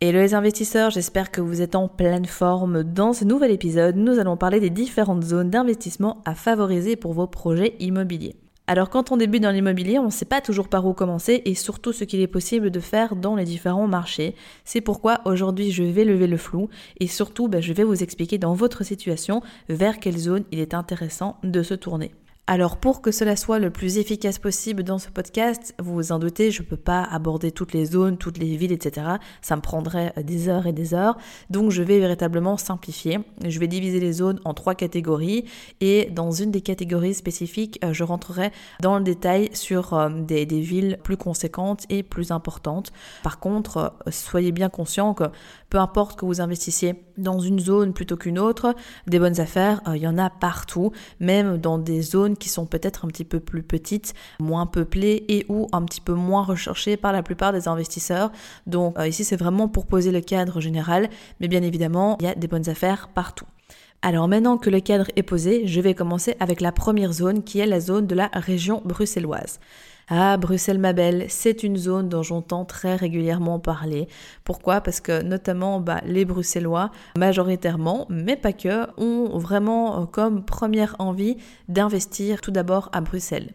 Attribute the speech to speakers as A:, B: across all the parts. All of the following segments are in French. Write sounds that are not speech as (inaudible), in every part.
A: Hello les investisseurs, j'espère que vous êtes en pleine forme. Dans ce nouvel épisode, nous allons parler des différentes zones d'investissement à favoriser pour vos projets immobiliers. Alors quand on débute dans l'immobilier, on ne sait pas toujours par où commencer et surtout ce qu'il est possible de faire dans les différents marchés. C'est pourquoi aujourd'hui je vais lever le flou et surtout ben, je vais vous expliquer dans votre situation vers quelle zone il est intéressant de se tourner. Alors pour que cela soit le plus efficace possible dans ce podcast, vous vous en doutez, je ne peux pas aborder toutes les zones, toutes les villes, etc. Ça me prendrait euh, des heures et des heures. Donc je vais véritablement simplifier. Je vais diviser les zones en trois catégories et dans une des catégories spécifiques, euh, je rentrerai dans le détail sur euh, des, des villes plus conséquentes et plus importantes. Par contre, soyez bien conscient que peu importe que vous investissiez dans une zone plutôt qu'une autre, des bonnes affaires, il y en a partout, même dans des zones qui sont peut-être un petit peu plus petites, moins peuplées et ou un petit peu moins recherchées par la plupart des investisseurs. Donc euh, ici c'est vraiment pour poser le cadre général, mais bien évidemment il y a des bonnes affaires partout. Alors maintenant que le cadre est posé, je vais commencer avec la première zone qui est la zone de la région bruxelloise. Ah, Bruxelles ma belle, c'est une zone dont j'entends très régulièrement parler. Pourquoi? Parce que notamment bah, les Bruxellois, majoritairement, mais pas que, ont vraiment euh, comme première envie d'investir tout d'abord à Bruxelles.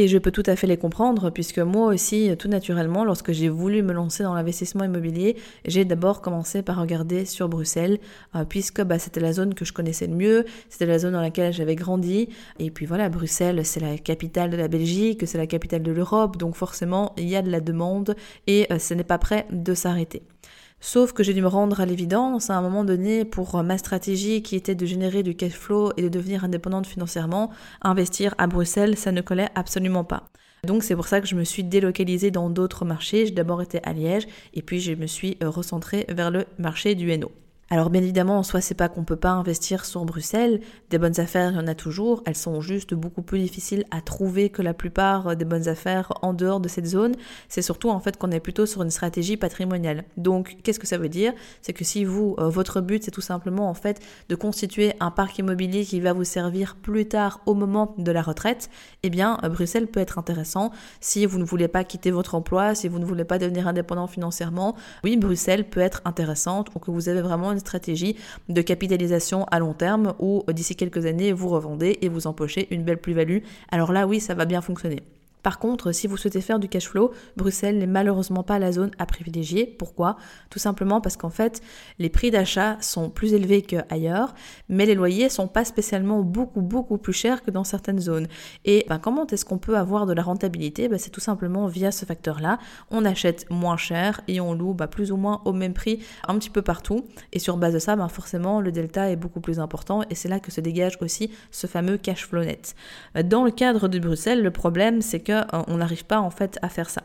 A: Et je peux tout à fait les comprendre, puisque moi aussi, tout naturellement, lorsque j'ai voulu me lancer dans l'investissement immobilier, j'ai d'abord commencé par regarder sur Bruxelles, euh, puisque bah, c'était la zone que je connaissais le mieux, c'était la zone dans laquelle j'avais grandi. Et puis voilà, Bruxelles, c'est la capitale de la Belgique, c'est la capitale de l'Europe, donc forcément, il y a de la demande et euh, ce n'est pas prêt de s'arrêter. Sauf que j'ai dû me rendre à l'évidence à un moment donné pour ma stratégie qui était de générer du cash flow et de devenir indépendante financièrement, investir à Bruxelles, ça ne collait absolument pas. Donc c'est pour ça que je me suis délocalisée dans d'autres marchés. J'ai d'abord été à Liège et puis je me suis euh, recentrée vers le marché du Hainaut. Alors bien évidemment, en soi, c'est pas qu'on peut pas investir sur Bruxelles. Des bonnes affaires, il y en a toujours. Elles sont juste beaucoup plus difficiles à trouver que la plupart des bonnes affaires en dehors de cette zone. C'est surtout en fait qu'on est plutôt sur une stratégie patrimoniale. Donc, qu'est-ce que ça veut dire? C'est que si vous, euh, votre but, c'est tout simplement en fait de constituer un parc immobilier qui va vous servir plus tard au moment de la retraite, eh bien, euh, Bruxelles peut être intéressant si vous ne voulez pas quitter votre emploi, si vous ne voulez pas devenir indépendant financièrement. Oui, Bruxelles peut être intéressante ou que vous avez vraiment stratégie de capitalisation à long terme où d'ici quelques années vous revendez et vous empochez une belle plus-value. Alors là oui, ça va bien fonctionner. Par contre, si vous souhaitez faire du cash flow, Bruxelles n'est malheureusement pas la zone à privilégier. Pourquoi? Tout simplement parce qu'en fait, les prix d'achat sont plus élevés qu'ailleurs, mais les loyers sont pas spécialement beaucoup beaucoup plus chers que dans certaines zones. Et ben, comment est-ce qu'on peut avoir de la rentabilité? Ben, C'est tout simplement via ce facteur-là. On achète moins cher et on loue ben, plus ou moins au même prix un petit peu partout. Et sur base de ça, ben, forcément, le delta est beaucoup plus important et c'est là que se dégage aussi ce fameux cash flow net. Dans le cadre de Bruxelles, le problème, c'est que on n'arrive pas en fait à faire ça.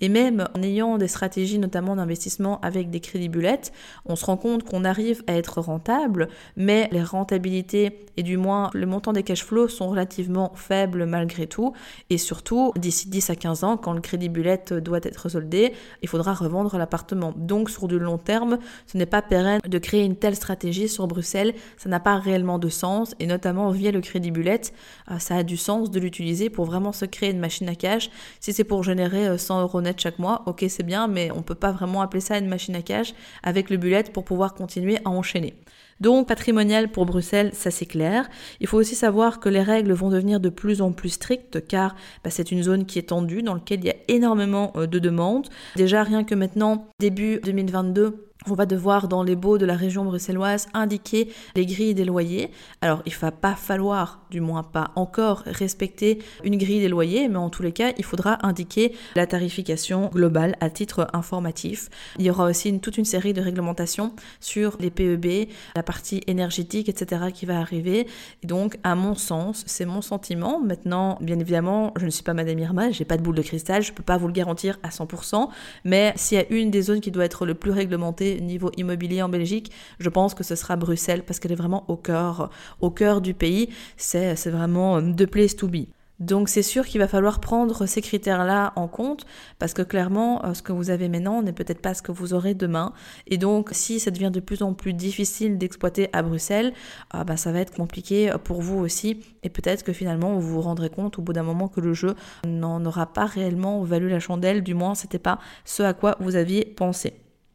A: Et même en ayant des stratégies notamment d'investissement avec des crédits bullettes, on se rend compte qu'on arrive à être rentable, mais les rentabilités et du moins le montant des cash flows sont relativement faibles malgré tout. Et surtout, d'ici 10 à 15 ans, quand le crédit bullette doit être soldé, il faudra revendre l'appartement. Donc sur du long terme, ce n'est pas pérenne de créer une telle stratégie sur Bruxelles, ça n'a pas réellement de sens, et notamment via le crédit bullette, euh, ça a du sens de l'utiliser pour vraiment se créer une machine à cash. Si c'est pour générer 100 euh, chaque mois, ok c'est bien, mais on peut pas vraiment appeler ça une machine à cash avec le bullet pour pouvoir continuer à enchaîner. Donc patrimonial pour Bruxelles, ça c'est clair. Il faut aussi savoir que les règles vont devenir de plus en plus strictes car bah, c'est une zone qui est tendue, dans laquelle il y a énormément euh, de demandes. Déjà rien que maintenant, début 2022, on va devoir dans les baux de la région bruxelloise indiquer les grilles des loyers. Alors il ne va pas falloir, du moins pas encore, respecter une grille des loyers, mais en tous les cas, il faudra indiquer la tarification globale à titre informatif. Il y aura aussi toute une série de réglementations sur les PEB, partie énergétique, etc., qui va arriver. Et donc, à mon sens, c'est mon sentiment. Maintenant, bien évidemment, je ne suis pas Madame Irma, j'ai pas de boule de cristal, je peux pas vous le garantir à 100%, mais s'il y a une des zones qui doit être le plus réglementée niveau immobilier en Belgique, je pense que ce sera Bruxelles parce qu'elle est vraiment au cœur, au cœur du pays. C'est, vraiment de place to be. Donc c'est sûr qu'il va falloir prendre ces critères-là en compte parce que clairement euh, ce que vous avez maintenant n'est peut-être pas ce que vous aurez demain. Et donc si ça devient de plus en plus difficile d'exploiter à Bruxelles, ah bah, ça va être compliqué pour vous aussi. Et peut-être que finalement vous vous rendrez compte au bout d'un moment que le jeu n'en aura pas réellement valu la chandelle, du moins c'était pas ce à quoi vous aviez pensé.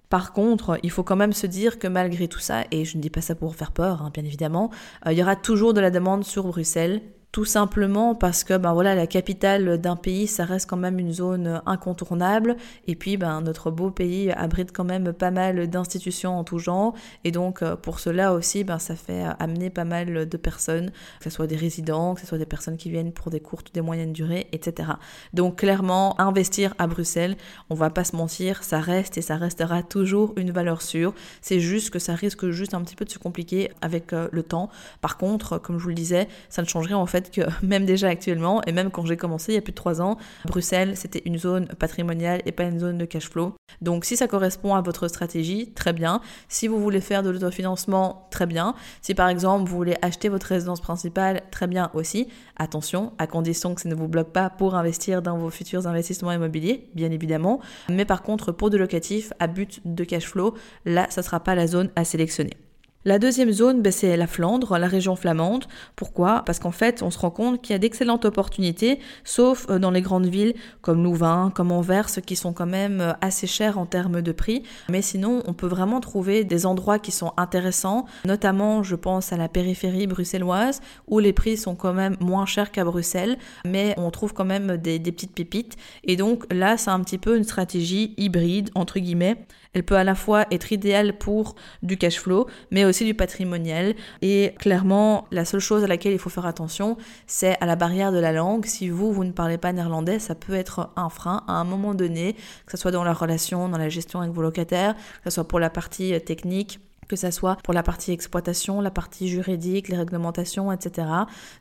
A: Par contre, il faut quand même se dire que malgré tout ça, et je ne dis pas ça pour faire peur, hein, bien évidemment, euh, il y aura toujours de la demande sur Bruxelles tout simplement parce que ben voilà la capitale d'un pays ça reste quand même une zone incontournable. Et puis ben notre beau pays abrite quand même pas mal d'institutions en tout genre. Et donc euh, pour cela aussi ben ça fait amener pas mal de personnes que ce soit des résidents que ce soit des personnes qui viennent pour des courtes ou des moyennes durées etc donc clairement investir à Bruxelles on va pas se mentir ça reste et ça restera toujours une valeur sûre. C'est juste que ça risque juste un petit peu de se compliquer avec euh, le temps. Par contre comme je vous le disais ça ne changerait en fait que (laughs) même déjà actuellement, et même quand j'ai commencé il y a plus de trois ans, Bruxelles, c'était une zone patrimoniale et pas une zone de cash flow. Donc si ça correspond à votre stratégie, très bien. Si vous voulez faire de l'autofinancement, très bien. Si par exemple vous voulez acheter votre résidence principale, très bien aussi. Attention, à condition que ça ne vous bloque pas pour investir dans vos futurs investissements immobiliers, bien évidemment. Mais par contre, pour de locatif à but de cash flow, là, ça ne sera pas la zone à sélectionner. La deuxième zone, ben, c'est la Flandre, la région flamande. Pourquoi? Parce qu'en fait, on se rend compte qu'il y a d'excellentes opportunités, sauf euh, dans les grandes villes comme Louvain, comme Anvers, qui sont quand même euh, assez chères en termes de prix. Mais sinon, on peut vraiment trouver des endroits qui sont intéressants, notamment, je pense à la périphérie bruxelloise, où les prix sont quand même moins chers qu'à Bruxelles, mais on trouve quand même des, des petites pépites. Et donc là, c'est un petit peu une stratégie hybride, entre guillemets. Elle peut à la fois être idéale pour du cash flow, mais aussi du patrimonial. Et clairement, la seule chose à laquelle il faut faire attention, c'est à la barrière de la langue. Si vous, vous ne parlez pas néerlandais, ça peut être un frein à un moment donné, que ce soit dans la relation, dans la gestion avec vos locataires, que ce soit pour la partie technique que ça soit pour la partie exploitation, la partie juridique, les réglementations, etc.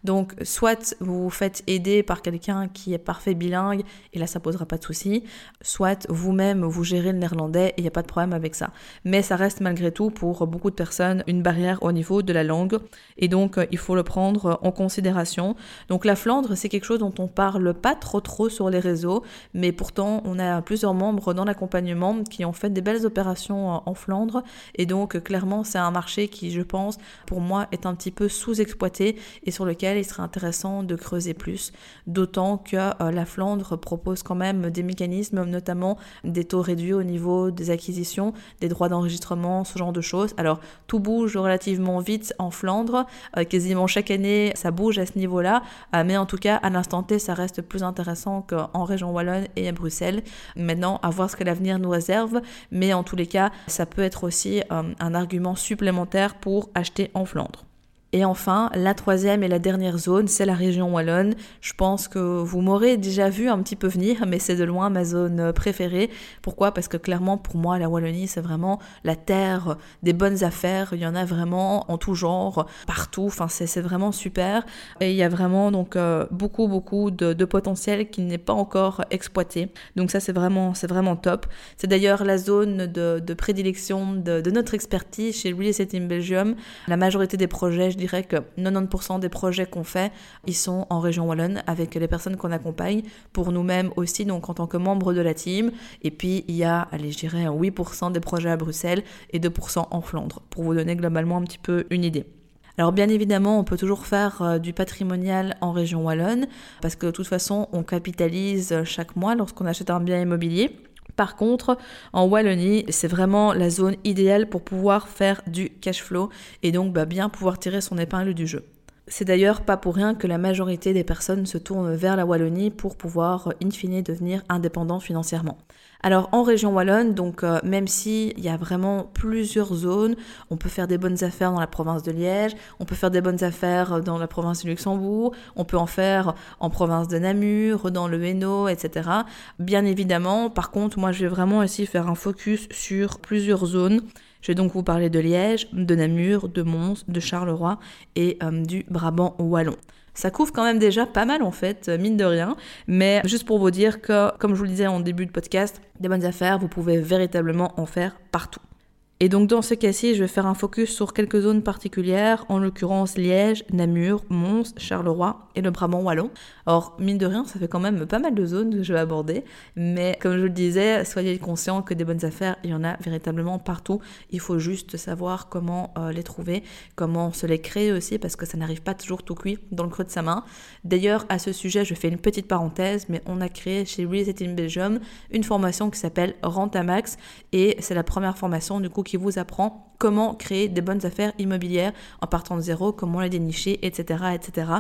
A: Donc, soit vous vous faites aider par quelqu'un qui est parfait bilingue, et là, ça posera pas de souci, soit vous-même, vous gérez le néerlandais, et il n'y a pas de problème avec ça. Mais ça reste malgré tout, pour beaucoup de personnes, une barrière au niveau de la langue, et donc, il faut le prendre en considération. Donc, la Flandre, c'est quelque chose dont on parle pas trop trop sur les réseaux, mais pourtant, on a plusieurs membres dans l'accompagnement qui ont fait des belles opérations en Flandre, et donc, c'est un marché qui, je pense, pour moi, est un petit peu sous-exploité et sur lequel il serait intéressant de creuser plus. D'autant que euh, la Flandre propose quand même des mécanismes, notamment des taux réduits au niveau des acquisitions, des droits d'enregistrement, ce genre de choses. Alors, tout bouge relativement vite en Flandre. Euh, quasiment chaque année, ça bouge à ce niveau-là. Euh, mais en tout cas, à l'instant T, ça reste plus intéressant qu'en région Wallonne et à Bruxelles. Maintenant, à voir ce que l'avenir nous réserve. Mais en tous les cas, ça peut être aussi un argument supplémentaire pour acheter en Flandre. Et enfin, la troisième et la dernière zone, c'est la région wallonne. Je pense que vous m'aurez déjà vu un petit peu venir, (laughs) mais c'est de loin ma zone préférée. Pourquoi? Parce que clairement, pour moi, la Wallonie, c'est vraiment la terre des bonnes affaires. Il y en a vraiment en tout genre, partout. Enfin, c'est vraiment super. Et il y a vraiment donc euh, beaucoup, beaucoup de, potentiel qui n'est pas encore exploité. Donc ça, c'est vraiment, c'est vraiment top. C'est d'ailleurs la zone de, prédilection de, notre expertise chez Real Estate in Belgium. La majorité des projets, dirais que 90% des projets qu'on fait, ils sont en région wallonne avec les personnes qu'on accompagne, pour nous-mêmes aussi, donc en tant que membres de la team. Et puis il y a, allez, je dirais 8% des projets à Bruxelles et 2% en Flandre, pour vous donner globalement un petit peu une idée. Alors bien évidemment, on peut toujours faire euh, du patrimonial en région wallonne, parce que de toute façon, on capitalise chaque mois lorsqu'on achète un bien immobilier. Par contre, en Wallonie, c'est vraiment la zone idéale pour pouvoir faire du cash flow et donc bah, bien pouvoir tirer son épingle du jeu. C'est d'ailleurs pas pour rien que la majorité des personnes se tournent vers la Wallonie pour pouvoir in fine devenir indépendants financièrement. Alors en région wallonne, donc euh, même si il y a vraiment plusieurs zones, on peut faire des bonnes affaires dans la province de Liège, on peut faire des bonnes affaires dans la province de Luxembourg, on peut en faire en province de Namur, dans le Hainaut, etc. Bien évidemment, par contre, moi je vais vraiment ici faire un focus sur plusieurs zones Je vais donc vous parler de Liège, de Namur, de Mons, de Charleroi et euh, du Brabant wallon. Ça couvre quand même déjà pas mal en fait, mine de rien. Mais juste pour vous dire que, comme je vous le disais en début de podcast, des bonnes affaires, vous pouvez véritablement en faire partout. Et donc dans ce cas-ci, je vais faire un focus sur quelques zones particulières, en l'occurrence Liège, Namur, Mons, Charleroi et le Brabant wallon. Or, mine de rien, ça fait quand même pas mal de zones que je vais aborder, mais comme je le disais, soyez conscients que des bonnes affaires, il y en a véritablement partout. Il faut juste savoir comment euh, les trouver, comment se les créer aussi, parce que ça n'arrive pas toujours tout cuit dans le creux de sa main. D'ailleurs, à ce sujet, je fais une petite parenthèse, mais on a créé chez Reset in Belgium une formation qui s'appelle Rentamax, et c'est la première formation du coup qui vous apprend comment créer des bonnes affaires immobilières en partant de zéro, comment les dénicher, etc., etc.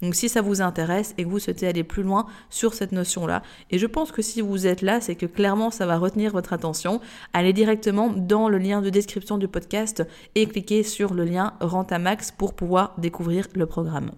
A: Donc si ça vous intéresse et que vous souhaitez aller plus loin sur cette notion-là, et je pense que si vous êtes là, c'est que clairement ça va retenir votre attention, allez directement dans le lien de description du podcast et cliquez sur le lien Rentamax pour pouvoir découvrir le programme.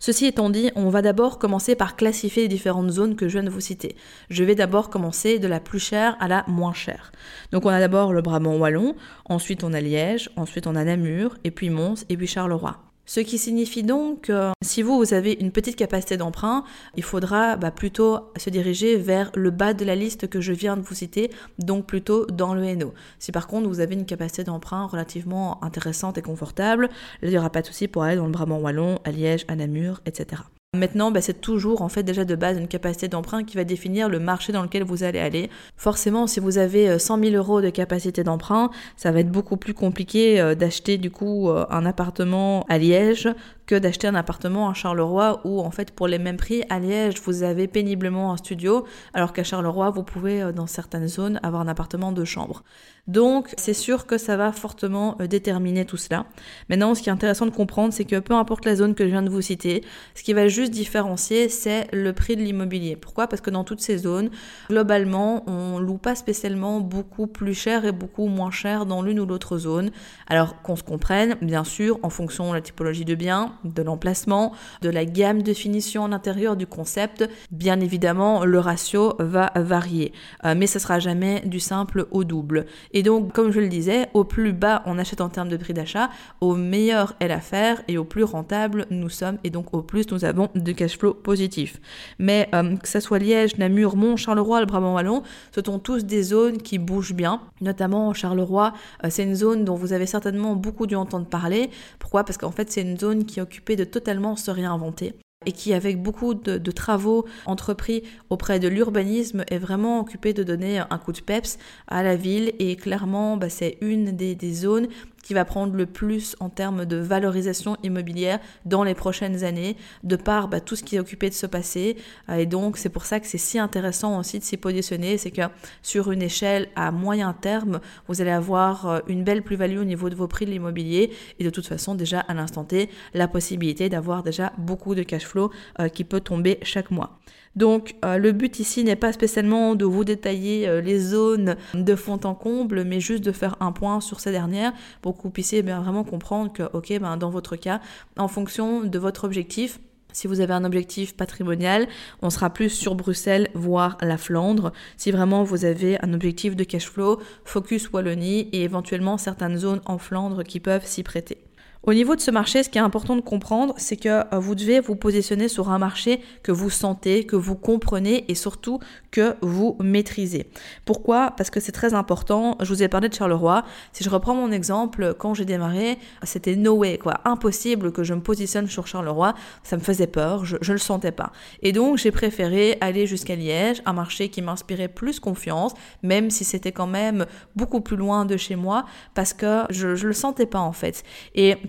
A: Ceci étant dit, on va d'abord commencer par classifier les différentes zones que je viens de vous citer. Je vais d'abord commencer de la plus chère à la moins chère. Donc on a d'abord le Brabant wallon, ensuite on a Liège, ensuite on a Namur, et puis Mons, et puis Charleroi. Ce qui signifie donc que si vous, vous avez une petite capacité d'emprunt, il faudra bah, plutôt se diriger vers le bas de la liste que je viens de vous citer, donc plutôt dans le NO. Si par contre vous avez une capacité d'emprunt relativement intéressante et confortable, il n'y aura pas de souci pour aller dans le Brabant Wallon, à Liège, à Namur, etc. Maintenant, bah, c'est toujours en fait déjà de base une capacité d'emprunt qui va définir le marché dans lequel vous allez aller. Forcément, si vous avez 100 euh, 000 euros de capacité d'emprunt, ça va être beaucoup plus compliqué euh, d'acheter du coup euh, un appartement à Liège que d'acheter un appartement à Charleroi où en fait pour les mêmes prix à Liège vous avez péniblement un studio alors qu'à Charleroi vous pouvez dans certaines zones avoir un appartement de chambre. Donc c'est sûr que ça va fortement déterminer tout cela. Maintenant ce qui est intéressant de comprendre c'est que peu importe la zone que je viens de vous citer, ce qui va juste différencier, c'est le prix de l'immobilier. Pourquoi? Parce que dans toutes ces zones, globalement, on loue pas spécialement beaucoup plus cher et beaucoup moins cher dans l'une ou l'autre zone. Alors qu'on se comprenne, bien sûr, en fonction de la typologie de bien, de l'emplacement, de la gamme de finition à l'intérieur du concept, bien évidemment, le ratio va varier. Euh, mais ce sera jamais du simple au double. Et donc, comme je le disais, au plus bas on achète en termes de prix d'achat, au meilleur est l'affaire et au plus rentable nous sommes et donc au plus nous avons de cash flow positif. Mais euh, que ce soit Liège, Namur, Mont, Charleroi, le Brabant Wallon, ce sont tous des zones qui bougent bien. Notamment Charleroi, euh, c'est une zone dont vous avez certainement beaucoup dû entendre parler. Pourquoi? Parce qu'en fait c'est une zone qui est occupée de totalement se réinventer et qui, avec beaucoup de, travaux entrepris auprès de l'urbanisme, est vraiment occupée de donner un coup de peps à la ville. Et clairement, bah, c'est une des, zones qui va prendre le plus en termes de valorisation immobilière dans les prochaines années, de par bah, tout ce qui est occupé de se passer. Euh, et donc, c'est pour ça que c'est si intéressant aussi de s'y positionner, c'est que sur une échelle à moyen terme, vous allez avoir euh, une belle plus-value au niveau de vos prix de l'immobilier et de toute façon, déjà à l'instant T, la possibilité d'avoir déjà beaucoup de cash flow euh, qui peut tomber chaque mois. Donc euh, le but ici n'est pas spécialement de vous détailler euh, les zones de fond en comble, mais juste de faire un point sur ces dernières pour que vous puissiez bien vraiment comprendre que, ok, ben, dans votre cas, en fonction de votre objectif, si vous avez un objectif patrimonial, on sera plus sur Bruxelles, voire la Flandre. Si vraiment vous avez un objectif de cash flow, focus Wallonie et éventuellement certaines zones en Flandre qui peuvent s'y prêter. Au niveau de ce marché, ce qui est important de comprendre, c'est que euh, vous devez vous positionner sur un marché que vous sentez, que vous comprenez et surtout que vous maîtrisez. Pourquoi? Parce que c'est très important. Je vous ai parlé de Charleroi. Si je reprends mon exemple, quand j'ai démarré, c'était no way, quoi. Impossible que je me positionne sur Charleroi. Ça me faisait peur, je, ne le sentais pas. Et donc, j'ai préféré aller jusqu'à Liège, un marché qui m'inspirait plus confiance, même si c'était quand même beaucoup plus loin de chez moi, parce que je, je le sentais pas en fait.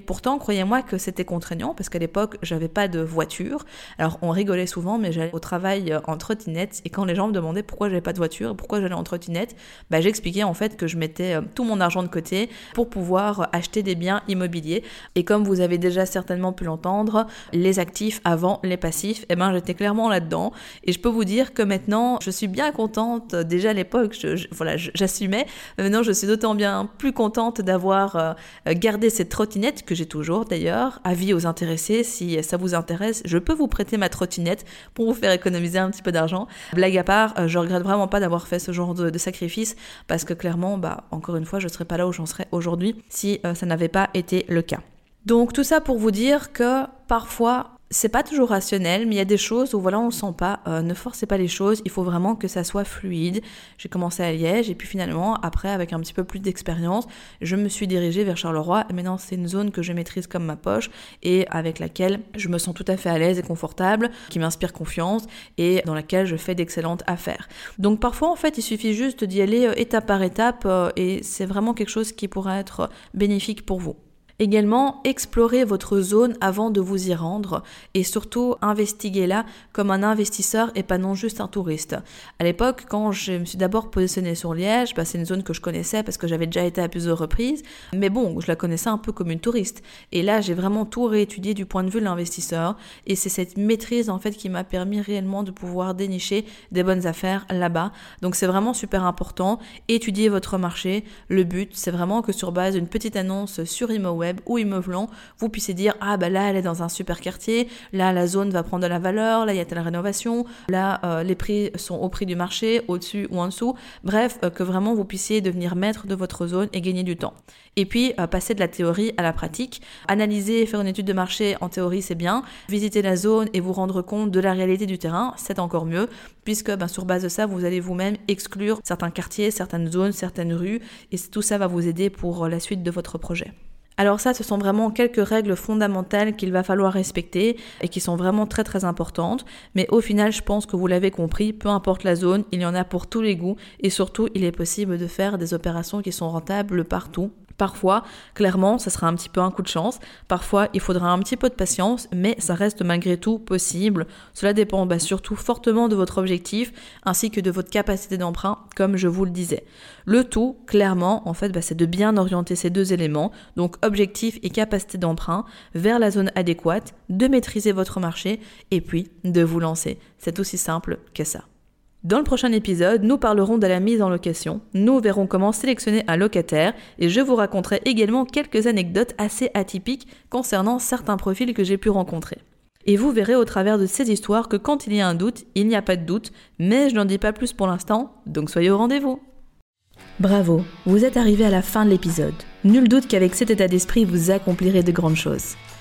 A: Pourtant, croyez-moi que c'était contraignant parce qu'à l'époque, j'avais pas de voiture. Alors, on rigolait souvent, mais j'allais au travail euh, en trottinette et quand les gens me demandaient pourquoi j'avais pas de voiture, pourquoi j'allais en trottinette, bah, j'expliquais en fait que je mettais euh, tout mon argent de côté pour pouvoir acheter des biens immobiliers. Et comme vous avez déjà certainement pu l'entendre, les actifs avant les passifs, eh ben, j'étais clairement là-dedans. Et je peux vous dire que maintenant, je suis bien contente. Déjà à l'époque, je, voilà, j'assumais. Maintenant, je suis d'autant bien plus contente d'avoir euh, gardé cette trottinette j'ai toujours d'ailleurs. Avis aux intéressés, si ça vous intéresse, je peux vous prêter ma trottinette pour vous faire économiser un petit peu d'argent. Blague à part, euh, je regrette vraiment pas d'avoir fait ce genre de, sacrifice parce que clairement, bah, encore une fois, je serais pas là où j'en serais aujourd'hui si euh, ça n'avait pas été le cas. Donc tout ça pour vous dire que parfois c'est pas toujours rationnel, mais il y a des choses où voilà, on sent pas. Euh, ne forcez pas les choses. Il faut vraiment que ça soit fluide. J'ai commencé à Liège et puis finalement, après, avec un petit peu plus d'expérience, je me suis dirigée vers Charleroi. Et maintenant, c'est une zone que je maîtrise comme ma poche et avec laquelle je me sens tout à fait à l'aise et confortable, qui m'inspire confiance et dans laquelle je fais d'excellentes affaires. Donc parfois, en fait, il suffit juste d'y aller euh, étape par étape euh, et c'est vraiment quelque chose qui pourrait être bénéfique pour vous. Également, explorez votre zone avant de vous y rendre et surtout investiguez-la comme un investisseur et pas non juste un touriste. À l'époque, quand je me suis d'abord positionnée sur Liège, bah, c'est une zone que je connaissais parce que j'avais déjà été à plusieurs reprises, mais bon, je la connaissais un peu comme une touriste. Et là, j'ai vraiment tout réétudié du point de vue de l'investisseur et c'est cette maîtrise en fait qui m'a permis réellement de pouvoir dénicher des bonnes affaires là-bas. Donc c'est vraiment super important. Étudiez votre marché. Le but, c'est vraiment que sur base d'une petite annonce sur ImoWeb, ou immeuble vous puissiez dire ah bah là elle est dans un super quartier, là la zone va prendre de la valeur, là il y a telle rénovation, là euh, les prix sont au prix du marché, au-dessus ou en dessous. Bref, euh, que vraiment vous puissiez devenir maître de votre zone et gagner du temps. Et puis euh, passer de la théorie à la pratique, analyser, faire une étude de marché en théorie c'est bien, visiter la zone et vous rendre compte de la réalité du terrain c'est encore mieux puisque ben, sur base de ça vous allez vous-même exclure certains quartiers, certaines zones, certaines rues et tout ça va vous aider pour la suite de votre projet. Alors ça, ce sont vraiment quelques règles fondamentales qu'il va falloir respecter et qui sont vraiment très très importantes. Mais au final, je pense que vous l'avez compris, peu importe la zone, il y en a pour tous les goûts et surtout, il est possible de faire des opérations qui sont rentables partout Parfois, clairement, ça sera un petit peu un coup de chance. Parfois, il faudra un petit peu de patience, mais ça reste malgré tout possible. Cela dépend bah, surtout fortement de votre objectif ainsi que de votre capacité d'emprunt, comme je vous le disais. Le tout, clairement, en fait, bah, c'est de bien orienter ces deux éléments, donc objectif et capacité d'emprunt, vers la zone adéquate, de maîtriser votre marché et puis de vous lancer. C'est aussi simple que ça. Dans le prochain épisode, nous parlerons de la mise en location, nous verrons comment sélectionner un locataire et je vous raconterai également quelques anecdotes assez atypiques concernant certains profils que j'ai pu rencontrer. Et vous verrez au travers de ces histoires que quand il y a un doute, il n'y a pas de doute, mais je n'en dis pas plus pour l'instant, donc soyez au rendez-vous. Bravo, vous êtes arrivé à la fin de l'épisode. Nul doute qu'avec cet état d'esprit, vous accomplirez de grandes choses.